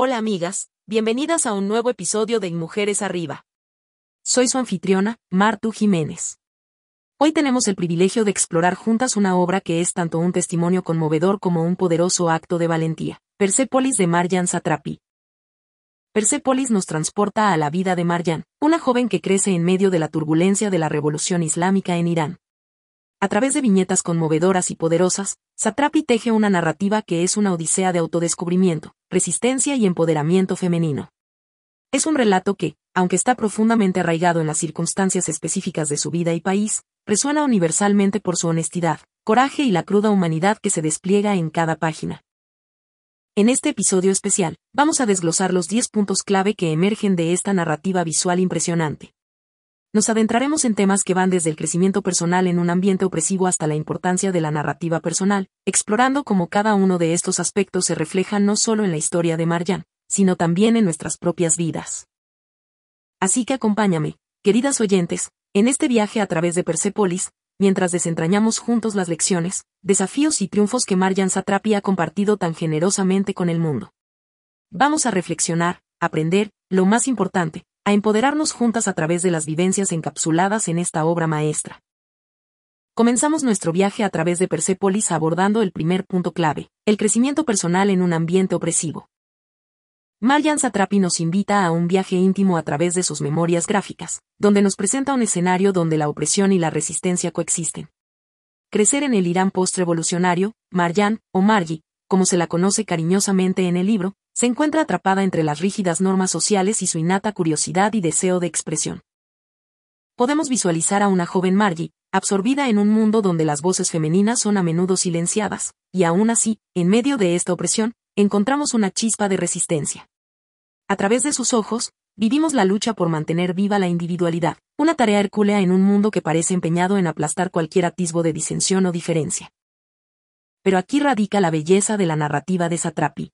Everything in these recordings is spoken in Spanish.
Hola amigas, bienvenidas a un nuevo episodio de Mujeres Arriba. Soy su anfitriona, Martu Jiménez. Hoy tenemos el privilegio de explorar juntas una obra que es tanto un testimonio conmovedor como un poderoso acto de valentía, Persepolis de Marjan Satrapi. Persepolis nos transporta a la vida de Marjan, una joven que crece en medio de la turbulencia de la revolución islámica en Irán. A través de viñetas conmovedoras y poderosas, Satrapi teje una narrativa que es una odisea de autodescubrimiento, resistencia y empoderamiento femenino. Es un relato que, aunque está profundamente arraigado en las circunstancias específicas de su vida y país, resuena universalmente por su honestidad, coraje y la cruda humanidad que se despliega en cada página. En este episodio especial, vamos a desglosar los 10 puntos clave que emergen de esta narrativa visual impresionante nos adentraremos en temas que van desde el crecimiento personal en un ambiente opresivo hasta la importancia de la narrativa personal, explorando cómo cada uno de estos aspectos se refleja no solo en la historia de Marjan, sino también en nuestras propias vidas. Así que acompáñame, queridas oyentes, en este viaje a través de Persepolis, mientras desentrañamos juntos las lecciones, desafíos y triunfos que Marjan Satrapi ha compartido tan generosamente con el mundo. Vamos a reflexionar, aprender, lo más importante, a empoderarnos juntas a través de las vivencias encapsuladas en esta obra maestra. Comenzamos nuestro viaje a través de Persepolis abordando el primer punto clave, el crecimiento personal en un ambiente opresivo. Marjan Satrapi nos invita a un viaje íntimo a través de sus memorias gráficas, donde nos presenta un escenario donde la opresión y la resistencia coexisten. Crecer en el Irán post-revolucionario, Marjan, o Margi, como se la conoce cariñosamente en el libro, se encuentra atrapada entre las rígidas normas sociales y su innata curiosidad y deseo de expresión. Podemos visualizar a una joven Margie, absorbida en un mundo donde las voces femeninas son a menudo silenciadas, y aún así, en medio de esta opresión, encontramos una chispa de resistencia. A través de sus ojos, vivimos la lucha por mantener viva la individualidad, una tarea hercúlea en un mundo que parece empeñado en aplastar cualquier atisbo de disensión o diferencia. Pero aquí radica la belleza de la narrativa de Satrapi.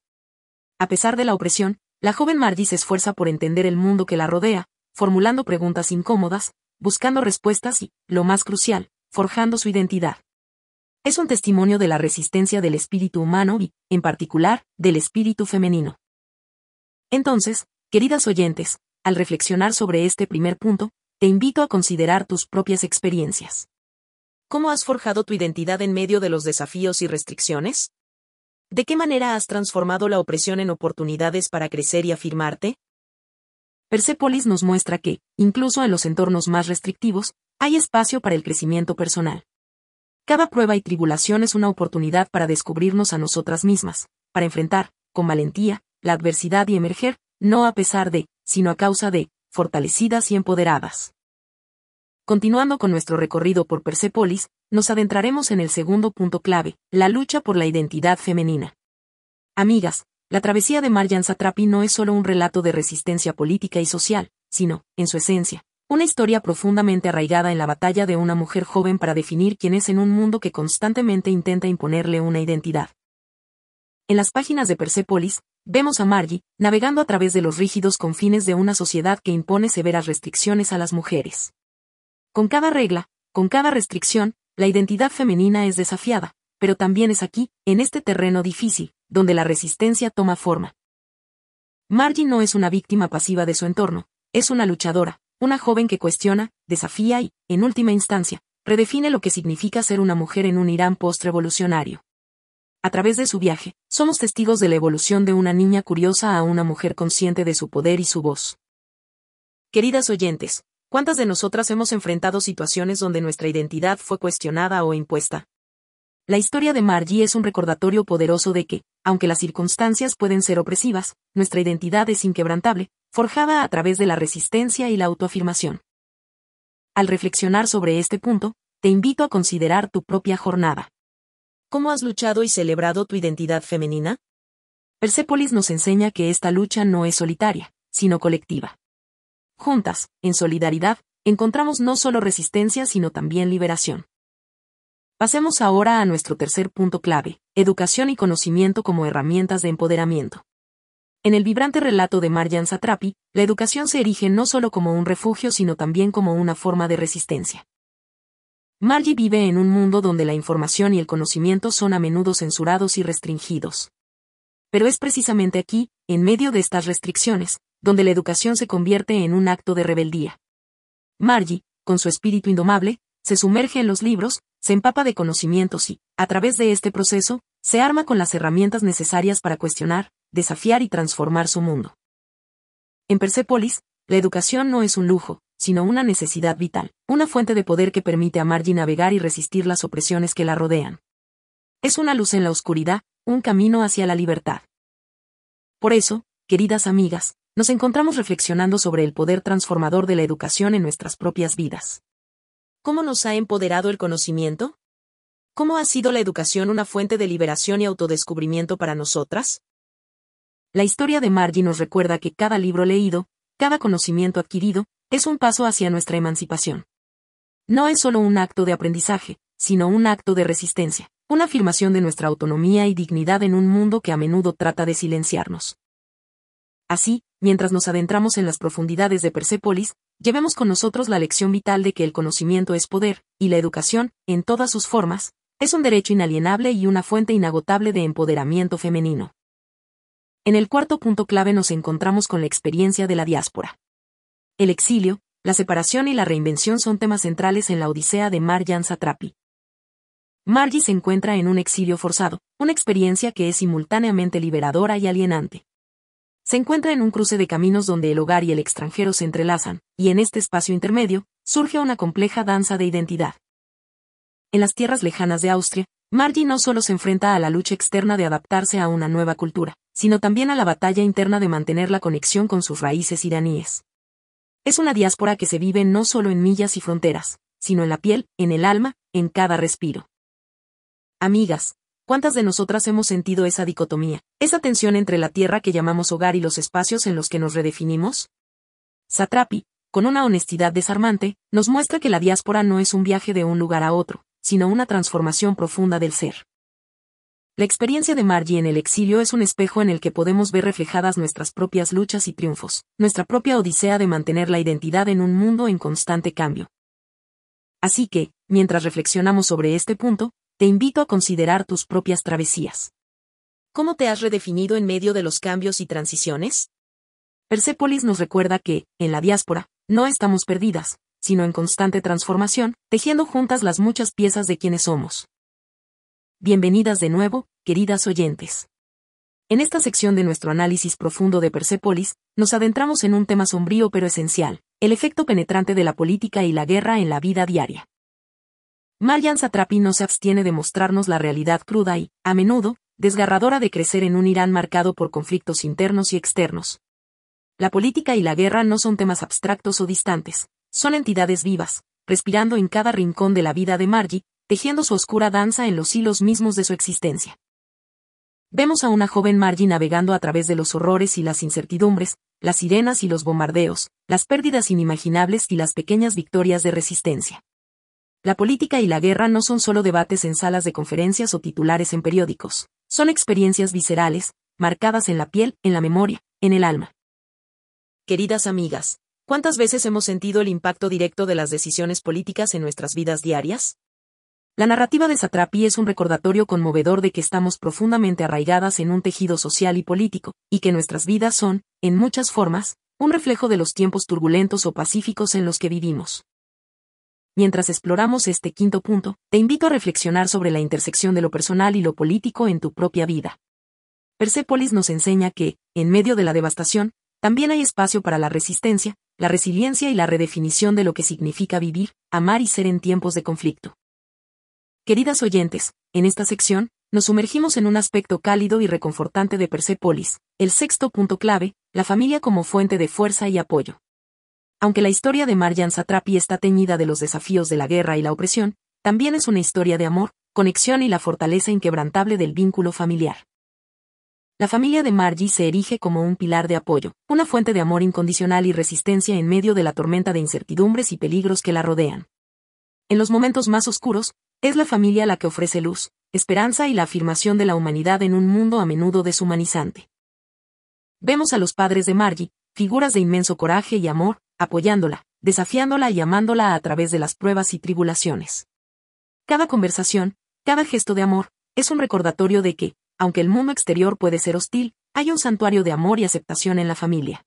A pesar de la opresión, la joven Margie se esfuerza por entender el mundo que la rodea, formulando preguntas incómodas, buscando respuestas y, lo más crucial, forjando su identidad. Es un testimonio de la resistencia del espíritu humano y, en particular, del espíritu femenino. Entonces, queridas oyentes, al reflexionar sobre este primer punto, te invito a considerar tus propias experiencias. ¿Cómo has forjado tu identidad en medio de los desafíos y restricciones? ¿De qué manera has transformado la opresión en oportunidades para crecer y afirmarte? Persepolis nos muestra que, incluso en los entornos más restrictivos, hay espacio para el crecimiento personal. Cada prueba y tribulación es una oportunidad para descubrirnos a nosotras mismas, para enfrentar, con valentía, la adversidad y emerger, no a pesar de, sino a causa de, fortalecidas y empoderadas. Continuando con nuestro recorrido por Persepolis, nos adentraremos en el segundo punto clave, la lucha por la identidad femenina. Amigas, la travesía de Marjan Satrapi no es solo un relato de resistencia política y social, sino, en su esencia, una historia profundamente arraigada en la batalla de una mujer joven para definir quién es en un mundo que constantemente intenta imponerle una identidad. En las páginas de Persepolis, vemos a Margie, navegando a través de los rígidos confines de una sociedad que impone severas restricciones a las mujeres. Con cada regla, con cada restricción, la identidad femenina es desafiada, pero también es aquí, en este terreno difícil, donde la resistencia toma forma. Margie no es una víctima pasiva de su entorno, es una luchadora, una joven que cuestiona, desafía y, en última instancia, redefine lo que significa ser una mujer en un Irán post-revolucionario. A través de su viaje, somos testigos de la evolución de una niña curiosa a una mujer consciente de su poder y su voz. Queridas oyentes, ¿Cuántas de nosotras hemos enfrentado situaciones donde nuestra identidad fue cuestionada o impuesta? La historia de Margie es un recordatorio poderoso de que, aunque las circunstancias pueden ser opresivas, nuestra identidad es inquebrantable, forjada a través de la resistencia y la autoafirmación. Al reflexionar sobre este punto, te invito a considerar tu propia jornada. ¿Cómo has luchado y celebrado tu identidad femenina? Persepolis nos enseña que esta lucha no es solitaria, sino colectiva. Juntas, en solidaridad, encontramos no solo resistencia sino también liberación. Pasemos ahora a nuestro tercer punto clave, educación y conocimiento como herramientas de empoderamiento. En el vibrante relato de Marjan Satrapi, la educación se erige no solo como un refugio sino también como una forma de resistencia. Margie vive en un mundo donde la información y el conocimiento son a menudo censurados y restringidos. Pero es precisamente aquí, en medio de estas restricciones, donde la educación se convierte en un acto de rebeldía. Margie, con su espíritu indomable, se sumerge en los libros, se empapa de conocimientos y, a través de este proceso, se arma con las herramientas necesarias para cuestionar, desafiar y transformar su mundo. En Persepolis, la educación no es un lujo, sino una necesidad vital, una fuente de poder que permite a Margie navegar y resistir las opresiones que la rodean. Es una luz en la oscuridad, un camino hacia la libertad. Por eso, queridas amigas, nos encontramos reflexionando sobre el poder transformador de la educación en nuestras propias vidas. ¿Cómo nos ha empoderado el conocimiento? ¿Cómo ha sido la educación una fuente de liberación y autodescubrimiento para nosotras? La historia de Margie nos recuerda que cada libro leído, cada conocimiento adquirido, es un paso hacia nuestra emancipación. No es solo un acto de aprendizaje, sino un acto de resistencia, una afirmación de nuestra autonomía y dignidad en un mundo que a menudo trata de silenciarnos. Así, mientras nos adentramos en las profundidades de Persépolis, llevemos con nosotros la lección vital de que el conocimiento es poder, y la educación, en todas sus formas, es un derecho inalienable y una fuente inagotable de empoderamiento femenino. En el cuarto punto clave nos encontramos con la experiencia de la diáspora. El exilio, la separación y la reinvención son temas centrales en la Odisea de Marjan Satrapi. Margie se encuentra en un exilio forzado, una experiencia que es simultáneamente liberadora y alienante. Se encuentra en un cruce de caminos donde el hogar y el extranjero se entrelazan, y en este espacio intermedio, surge una compleja danza de identidad. En las tierras lejanas de Austria, Margie no solo se enfrenta a la lucha externa de adaptarse a una nueva cultura, sino también a la batalla interna de mantener la conexión con sus raíces iraníes. Es una diáspora que se vive no solo en millas y fronteras, sino en la piel, en el alma, en cada respiro. Amigas, ¿cuántas de nosotras hemos sentido esa dicotomía, esa tensión entre la tierra que llamamos hogar y los espacios en los que nos redefinimos? Satrapi, con una honestidad desarmante, nos muestra que la diáspora no es un viaje de un lugar a otro, sino una transformación profunda del ser. La experiencia de Margie en el exilio es un espejo en el que podemos ver reflejadas nuestras propias luchas y triunfos, nuestra propia odisea de mantener la identidad en un mundo en constante cambio. Así que, mientras reflexionamos sobre este punto, te invito a considerar tus propias travesías. ¿Cómo te has redefinido en medio de los cambios y transiciones? Persepolis nos recuerda que, en la diáspora, no estamos perdidas, sino en constante transformación, tejiendo juntas las muchas piezas de quienes somos. Bienvenidas de nuevo, queridas oyentes. En esta sección de nuestro análisis profundo de Persepolis, nos adentramos en un tema sombrío pero esencial, el efecto penetrante de la política y la guerra en la vida diaria. Marjan Satrapi no se abstiene de mostrarnos la realidad cruda y, a menudo, desgarradora de crecer en un Irán marcado por conflictos internos y externos. La política y la guerra no son temas abstractos o distantes, son entidades vivas, respirando en cada rincón de la vida de Margie, tejiendo su oscura danza en los hilos mismos de su existencia. Vemos a una joven Margie navegando a través de los horrores y las incertidumbres, las sirenas y los bombardeos, las pérdidas inimaginables y las pequeñas victorias de resistencia. La política y la guerra no son solo debates en salas de conferencias o titulares en periódicos, son experiencias viscerales, marcadas en la piel, en la memoria, en el alma. Queridas amigas, ¿cuántas veces hemos sentido el impacto directo de las decisiones políticas en nuestras vidas diarias? La narrativa de Satrapi es un recordatorio conmovedor de que estamos profundamente arraigadas en un tejido social y político, y que nuestras vidas son, en muchas formas, un reflejo de los tiempos turbulentos o pacíficos en los que vivimos. Mientras exploramos este quinto punto, te invito a reflexionar sobre la intersección de lo personal y lo político en tu propia vida. Persepolis nos enseña que, en medio de la devastación, también hay espacio para la resistencia, la resiliencia y la redefinición de lo que significa vivir, amar y ser en tiempos de conflicto. Queridas oyentes, en esta sección, nos sumergimos en un aspecto cálido y reconfortante de Persepolis, el sexto punto clave, la familia como fuente de fuerza y apoyo. Aunque la historia de Marjan Satrapi está teñida de los desafíos de la guerra y la opresión, también es una historia de amor, conexión y la fortaleza inquebrantable del vínculo familiar. La familia de Margie se erige como un pilar de apoyo, una fuente de amor incondicional y resistencia en medio de la tormenta de incertidumbres y peligros que la rodean. En los momentos más oscuros, es la familia la que ofrece luz, esperanza y la afirmación de la humanidad en un mundo a menudo deshumanizante. Vemos a los padres de Margie, figuras de inmenso coraje y amor, apoyándola, desafiándola y amándola a través de las pruebas y tribulaciones. Cada conversación, cada gesto de amor, es un recordatorio de que, aunque el mundo exterior puede ser hostil, hay un santuario de amor y aceptación en la familia.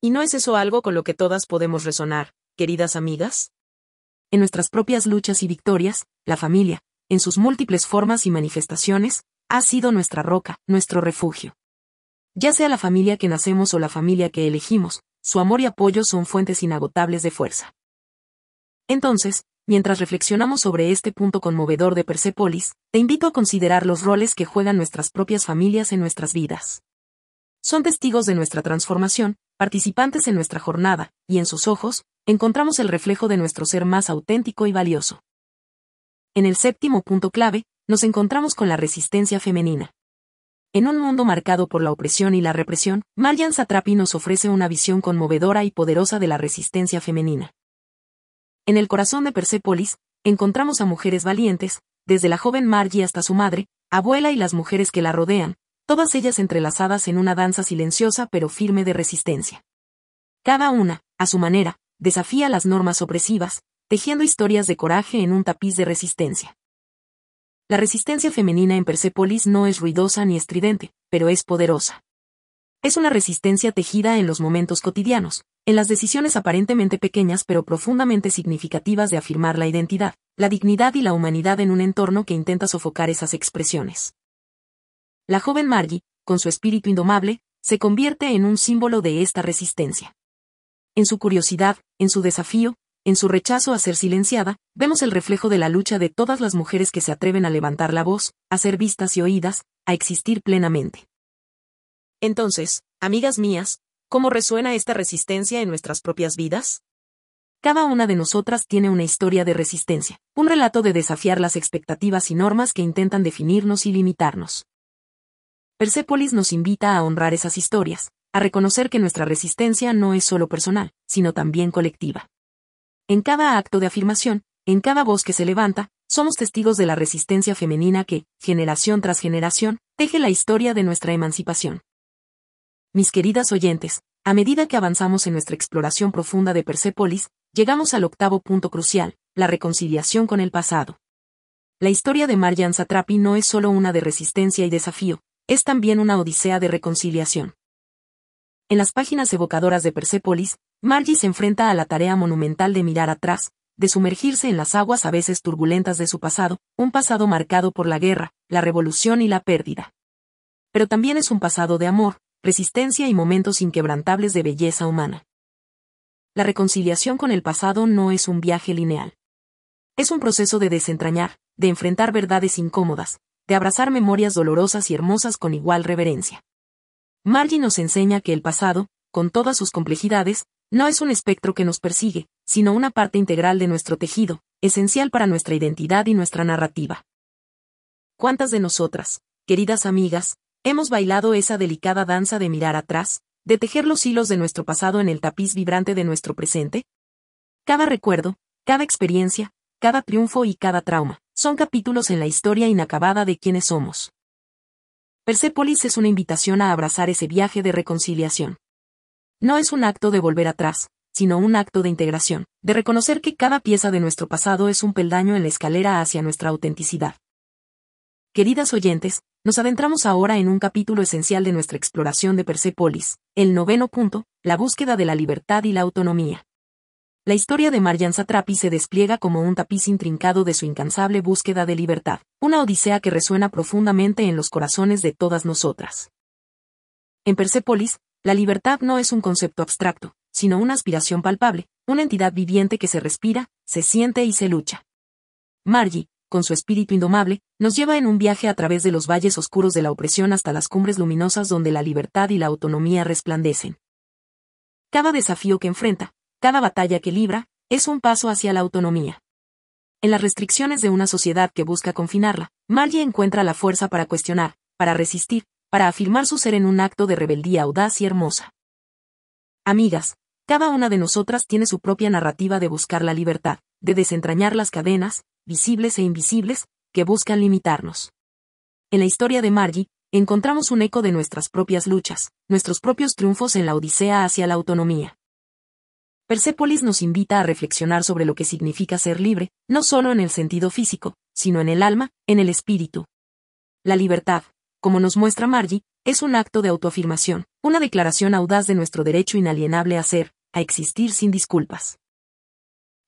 ¿Y no es eso algo con lo que todas podemos resonar, queridas amigas? En nuestras propias luchas y victorias, la familia, en sus múltiples formas y manifestaciones, ha sido nuestra roca, nuestro refugio. Ya sea la familia que nacemos o la familia que elegimos, su amor y apoyo son fuentes inagotables de fuerza. Entonces, mientras reflexionamos sobre este punto conmovedor de Persepolis, te invito a considerar los roles que juegan nuestras propias familias en nuestras vidas. Son testigos de nuestra transformación, participantes en nuestra jornada, y en sus ojos, encontramos el reflejo de nuestro ser más auténtico y valioso. En el séptimo punto clave, nos encontramos con la resistencia femenina. En un mundo marcado por la opresión y la represión, Marian Satrapi nos ofrece una visión conmovedora y poderosa de la resistencia femenina. En el corazón de Persépolis, encontramos a mujeres valientes, desde la joven Margie hasta su madre, abuela y las mujeres que la rodean, todas ellas entrelazadas en una danza silenciosa pero firme de resistencia. Cada una, a su manera, desafía las normas opresivas, tejiendo historias de coraje en un tapiz de resistencia. La resistencia femenina en Persépolis no es ruidosa ni estridente, pero es poderosa. Es una resistencia tejida en los momentos cotidianos, en las decisiones aparentemente pequeñas pero profundamente significativas de afirmar la identidad, la dignidad y la humanidad en un entorno que intenta sofocar esas expresiones. La joven Margie, con su espíritu indomable, se convierte en un símbolo de esta resistencia. En su curiosidad, en su desafío, en su rechazo a ser silenciada, vemos el reflejo de la lucha de todas las mujeres que se atreven a levantar la voz, a ser vistas y oídas, a existir plenamente. Entonces, amigas mías, ¿cómo resuena esta resistencia en nuestras propias vidas? Cada una de nosotras tiene una historia de resistencia, un relato de desafiar las expectativas y normas que intentan definirnos y limitarnos. Persépolis nos invita a honrar esas historias, a reconocer que nuestra resistencia no es solo personal, sino también colectiva. En cada acto de afirmación, en cada voz que se levanta, somos testigos de la resistencia femenina que, generación tras generación, teje la historia de nuestra emancipación. Mis queridas oyentes, a medida que avanzamos en nuestra exploración profunda de Persépolis, llegamos al octavo punto crucial, la reconciliación con el pasado. La historia de Marjan Satrapi no es solo una de resistencia y desafío, es también una odisea de reconciliación. En las páginas evocadoras de Persépolis, Margie se enfrenta a la tarea monumental de mirar atrás, de sumergirse en las aguas a veces turbulentas de su pasado, un pasado marcado por la guerra, la revolución y la pérdida. Pero también es un pasado de amor, resistencia y momentos inquebrantables de belleza humana. La reconciliación con el pasado no es un viaje lineal. Es un proceso de desentrañar, de enfrentar verdades incómodas, de abrazar memorias dolorosas y hermosas con igual reverencia. Margie nos enseña que el pasado, con todas sus complejidades, no es un espectro que nos persigue, sino una parte integral de nuestro tejido, esencial para nuestra identidad y nuestra narrativa. ¿Cuántas de nosotras, queridas amigas, hemos bailado esa delicada danza de mirar atrás, de tejer los hilos de nuestro pasado en el tapiz vibrante de nuestro presente? Cada recuerdo, cada experiencia, cada triunfo y cada trauma, son capítulos en la historia inacabada de quienes somos. Persépolis es una invitación a abrazar ese viaje de reconciliación. No es un acto de volver atrás, sino un acto de integración, de reconocer que cada pieza de nuestro pasado es un peldaño en la escalera hacia nuestra autenticidad. Queridas oyentes, nos adentramos ahora en un capítulo esencial de nuestra exploración de Persépolis, el noveno punto, la búsqueda de la libertad y la autonomía. La historia de Marjan Satrapi se despliega como un tapiz intrincado de su incansable búsqueda de libertad, una odisea que resuena profundamente en los corazones de todas nosotras. En Persépolis, la libertad no es un concepto abstracto, sino una aspiración palpable, una entidad viviente que se respira, se siente y se lucha. Margie, con su espíritu indomable, nos lleva en un viaje a través de los valles oscuros de la opresión hasta las cumbres luminosas donde la libertad y la autonomía resplandecen. Cada desafío que enfrenta, cada batalla que libra, es un paso hacia la autonomía. En las restricciones de una sociedad que busca confinarla, Margie encuentra la fuerza para cuestionar, para resistir, para afirmar su ser en un acto de rebeldía audaz y hermosa. Amigas, cada una de nosotras tiene su propia narrativa de buscar la libertad, de desentrañar las cadenas, visibles e invisibles, que buscan limitarnos. En la historia de Margie, encontramos un eco de nuestras propias luchas, nuestros propios triunfos en la odisea hacia la autonomía. Persépolis nos invita a reflexionar sobre lo que significa ser libre, no solo en el sentido físico, sino en el alma, en el espíritu. La libertad, como nos muestra Margie, es un acto de autoafirmación, una declaración audaz de nuestro derecho inalienable a ser, a existir sin disculpas.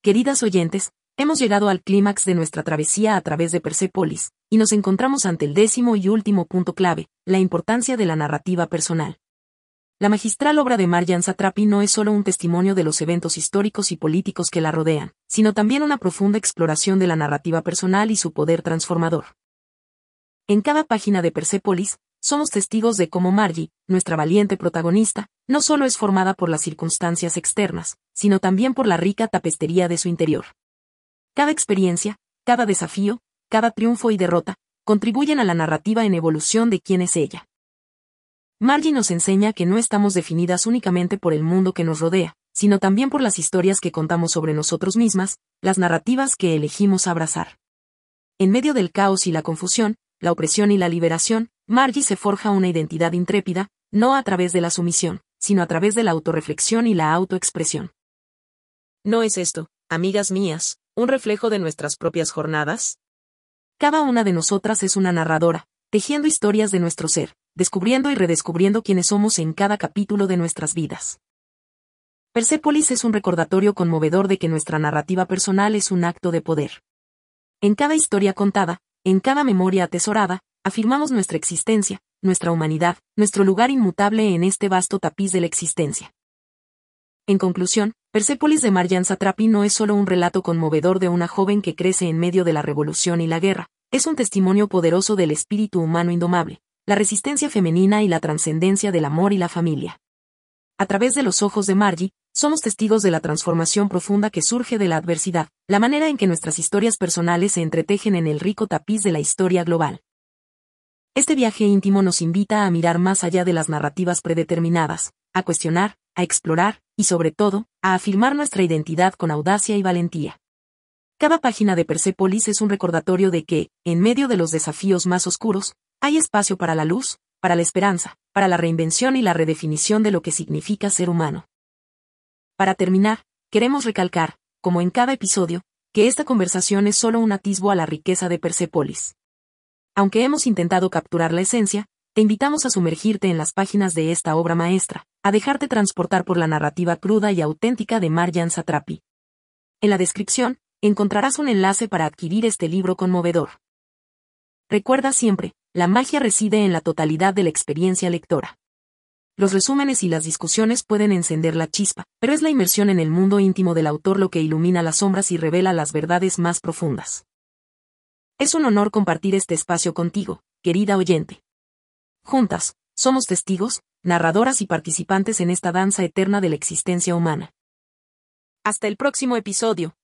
Queridas oyentes, hemos llegado al clímax de nuestra travesía a través de Persepolis, y nos encontramos ante el décimo y último punto clave, la importancia de la narrativa personal. La magistral obra de Marjan Satrapi no es solo un testimonio de los eventos históricos y políticos que la rodean, sino también una profunda exploración de la narrativa personal y su poder transformador. En cada página de Persepolis, somos testigos de cómo Margie, nuestra valiente protagonista, no solo es formada por las circunstancias externas, sino también por la rica tapestería de su interior. Cada experiencia, cada desafío, cada triunfo y derrota, contribuyen a la narrativa en evolución de quién es ella. Margie nos enseña que no estamos definidas únicamente por el mundo que nos rodea, sino también por las historias que contamos sobre nosotros mismas, las narrativas que elegimos abrazar. En medio del caos y la confusión, la opresión y la liberación, Margie se forja una identidad intrépida, no a través de la sumisión, sino a través de la autorreflexión y la autoexpresión. ¿No es esto, amigas mías, un reflejo de nuestras propias jornadas? Cada una de nosotras es una narradora, tejiendo historias de nuestro ser, descubriendo y redescubriendo quiénes somos en cada capítulo de nuestras vidas. Persepolis es un recordatorio conmovedor de que nuestra narrativa personal es un acto de poder. En cada historia contada, en cada memoria atesorada, afirmamos nuestra existencia, nuestra humanidad, nuestro lugar inmutable en este vasto tapiz de la existencia. En conclusión, Persepolis de Marjan Satrapi no es solo un relato conmovedor de una joven que crece en medio de la revolución y la guerra, es un testimonio poderoso del espíritu humano indomable, la resistencia femenina y la trascendencia del amor y la familia. A través de los ojos de Margie, somos testigos de la transformación profunda que surge de la adversidad, la manera en que nuestras historias personales se entretejen en el rico tapiz de la historia global. Este viaje íntimo nos invita a mirar más allá de las narrativas predeterminadas, a cuestionar, a explorar, y sobre todo, a afirmar nuestra identidad con audacia y valentía. Cada página de Persepolis es un recordatorio de que, en medio de los desafíos más oscuros, hay espacio para la luz, para la esperanza, para la reinvención y la redefinición de lo que significa ser humano. Para terminar, queremos recalcar, como en cada episodio, que esta conversación es solo un atisbo a la riqueza de Persepolis. Aunque hemos intentado capturar la esencia, te invitamos a sumergirte en las páginas de esta obra maestra, a dejarte transportar por la narrativa cruda y auténtica de Marjan Satrapi. En la descripción, encontrarás un enlace para adquirir este libro conmovedor. Recuerda siempre, la magia reside en la totalidad de la experiencia lectora. Los resúmenes y las discusiones pueden encender la chispa, pero es la inmersión en el mundo íntimo del autor lo que ilumina las sombras y revela las verdades más profundas. Es un honor compartir este espacio contigo, querida oyente. Juntas, somos testigos, narradoras y participantes en esta danza eterna de la existencia humana. Hasta el próximo episodio.